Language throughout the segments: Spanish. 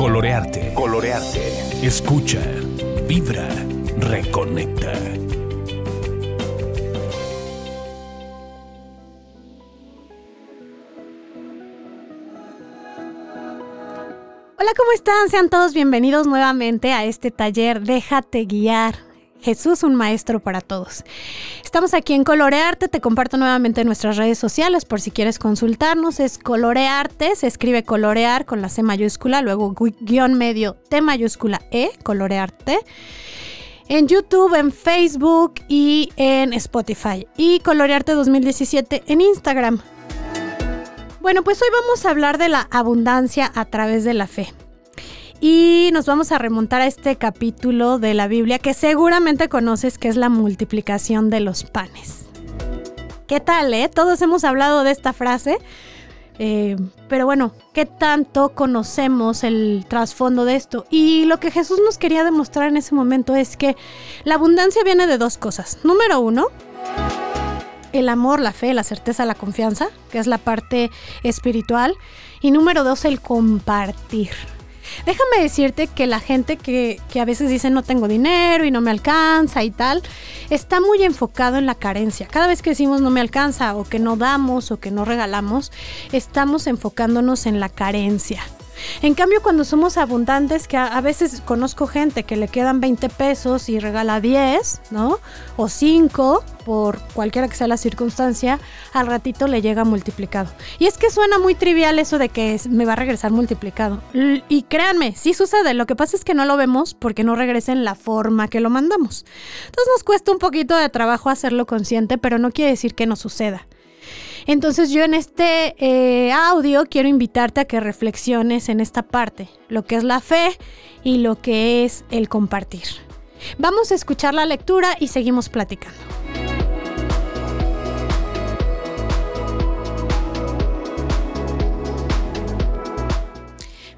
Colorearte. Colorearte. Escucha. Vibra. Reconecta. Hola, ¿cómo están? Sean todos bienvenidos nuevamente a este taller Déjate guiar. Jesús, un maestro para todos. Estamos aquí en Colorearte, te comparto nuevamente nuestras redes sociales por si quieres consultarnos. Es Colorearte, se escribe colorear con la C mayúscula, luego guion medio T mayúscula E, Colorearte. En YouTube, en Facebook y en Spotify. Y Colorearte 2017 en Instagram. Bueno, pues hoy vamos a hablar de la abundancia a través de la fe. Y nos vamos a remontar a este capítulo de la Biblia que seguramente conoces, que es la multiplicación de los panes. ¿Qué tal, eh? Todos hemos hablado de esta frase, eh, pero bueno, ¿qué tanto conocemos el trasfondo de esto? Y lo que Jesús nos quería demostrar en ese momento es que la abundancia viene de dos cosas. Número uno, el amor, la fe, la certeza, la confianza, que es la parte espiritual. Y número dos, el compartir. Déjame decirte que la gente que, que, a veces dice no tengo dinero y no me alcanza y tal, está muy enfocado en la carencia. Cada vez que decimos no me alcanza o que no damos o que no regalamos, estamos enfocándonos en la carencia. En cambio, cuando somos abundantes, que a, veces conozco gente que le quedan 20 pesos y regala 10, ¿no? O 5, por cualquiera que sea la circunstancia, al ratito le llega multiplicado. Y es que suena muy trivial eso de que me va a regresar multiplicado. Y créanme, sí sucede. Lo que pasa es que no lo vemos porque no regresa en la forma que lo mandamos. Entonces nos cuesta un poquito de trabajo hacerlo consciente, pero no quiere decir que no suceda. Entonces yo en este eh, audio quiero invitarte a que reflexiones en esta parte, lo que es la fe y lo que es el compartir. Vamos a escuchar la lectura y seguimos platicando.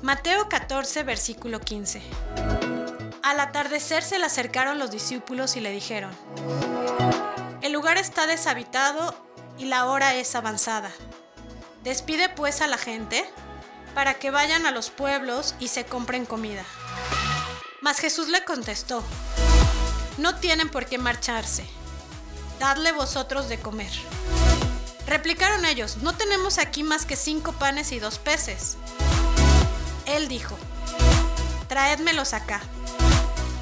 Mateo 14, versículo 15. Al atardecer se le acercaron los discípulos y le dijeron, el lugar está deshabitado y la hora es avanzada. Despide pues a la gente para que vayan a los pueblos y se compren comida. Mas Jesús le contestó, no tienen por qué marcharse, dadle vosotros de comer. Replicaron ellos, no tenemos aquí más que cinco panes y dos peces. Él dijo, traédmelos acá.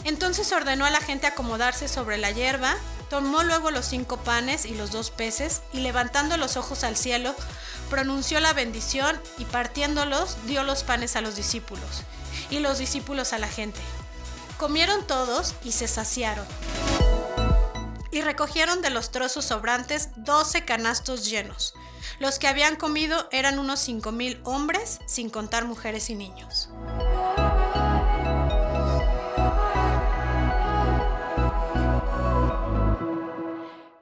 Entonces ordenó a la gente acomodarse sobre la hierba Tomó luego los cinco panes y los dos peces, y levantando los ojos al cielo, pronunció la bendición y partiéndolos dio los panes a los discípulos, y los discípulos a la gente. Comieron todos y se saciaron. Y recogieron de los trozos sobrantes doce canastos llenos. Los que habían comido eran unos cinco mil hombres, sin contar mujeres y niños.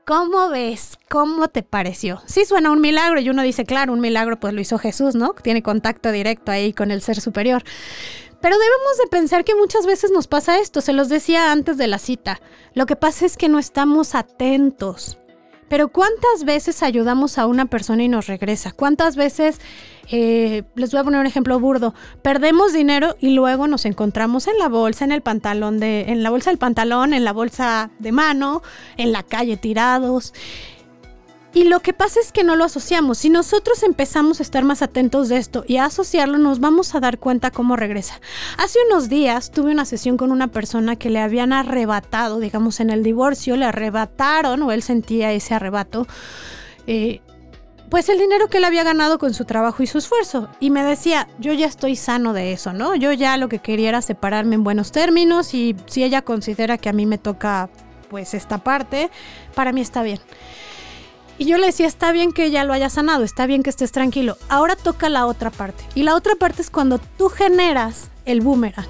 ¿Cómo ves? ¿Cómo te pareció? Sí suena un milagro y uno dice, claro, un milagro pues lo hizo Jesús, ¿no? Tiene contacto directo ahí con el ser superior. Pero debemos de pensar que muchas veces nos pasa esto, se los decía antes de la cita. Lo que pasa es que no estamos atentos. Pero ¿cuántas veces ayudamos a una persona y nos regresa? ¿Cuántas veces, eh, les voy a poner un ejemplo burdo, perdemos dinero y luego nos encontramos en la bolsa, en el pantalón de, en la bolsa del pantalón, en la bolsa de mano, en la calle tirados? Y lo que pasa es que no lo asociamos. Si nosotros empezamos a estar más atentos de esto y a asociarlo, nos vamos a dar cuenta cómo regresa. Hace unos días tuve una sesión con una persona que le habían arrebatado, digamos en el divorcio, le arrebataron o él sentía ese arrebato. Eh, pues el dinero que él había ganado con su trabajo y su esfuerzo. Y me decía, yo ya estoy sano de eso, ¿no? Yo ya lo que quería era separarme en buenos términos y si ella considera que a mí me toca pues esta parte, para mí está bien. Y yo le decía, está bien que ya lo haya sanado, está bien que estés tranquilo. Ahora toca la otra parte. Y la otra parte es cuando tú generas el boomerang.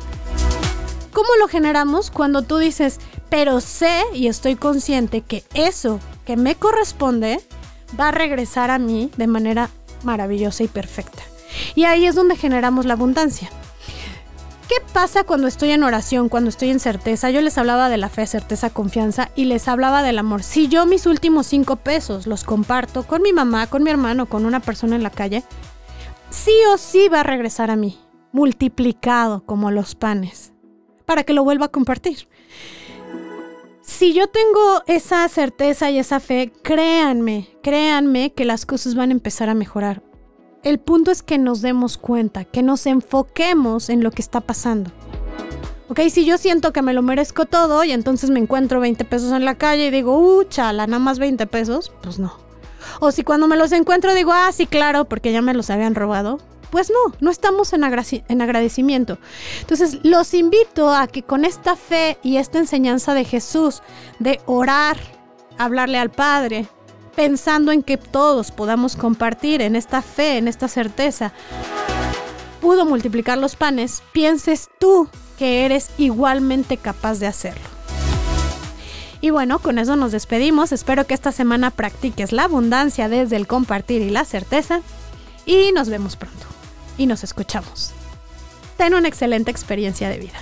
¿Cómo lo generamos? Cuando tú dices, pero sé y estoy consciente que eso que me corresponde va a regresar a mí de manera maravillosa y perfecta. Y ahí es donde generamos la abundancia. ¿Qué pasa cuando estoy en oración, cuando estoy en certeza? Yo les hablaba de la fe, certeza, confianza y les hablaba del amor. Si yo mis últimos cinco pesos los comparto con mi mamá, con mi hermano, con una persona en la calle, sí o sí va a regresar a mí multiplicado como los panes, para que lo vuelva a compartir. Si yo tengo esa certeza y esa fe, créanme, créanme que las cosas van a empezar a mejorar. El punto es que nos demos cuenta, que nos enfoquemos en lo que está pasando. Ok, si yo siento que me lo merezco todo y entonces me encuentro 20 pesos en la calle y digo, uh, chala, nada más 20 pesos, pues no. O si cuando me los encuentro digo, ah, sí, claro, porque ya me los habían robado, pues no, no estamos en, en, agradecimiento. Entonces, los invito a que con esta fe y esta enseñanza de Jesús, de orar, hablarle al Padre, pensando en que todos podamos compartir en esta fe, en esta certeza, pudo multiplicar los panes, pienses tú que eres igualmente capaz de hacerlo. Y bueno, con eso nos despedimos. Espero que esta semana practiques la abundancia desde el compartir y la certeza. Y nos vemos pronto y nos escuchamos. Ten una excelente experiencia de vida.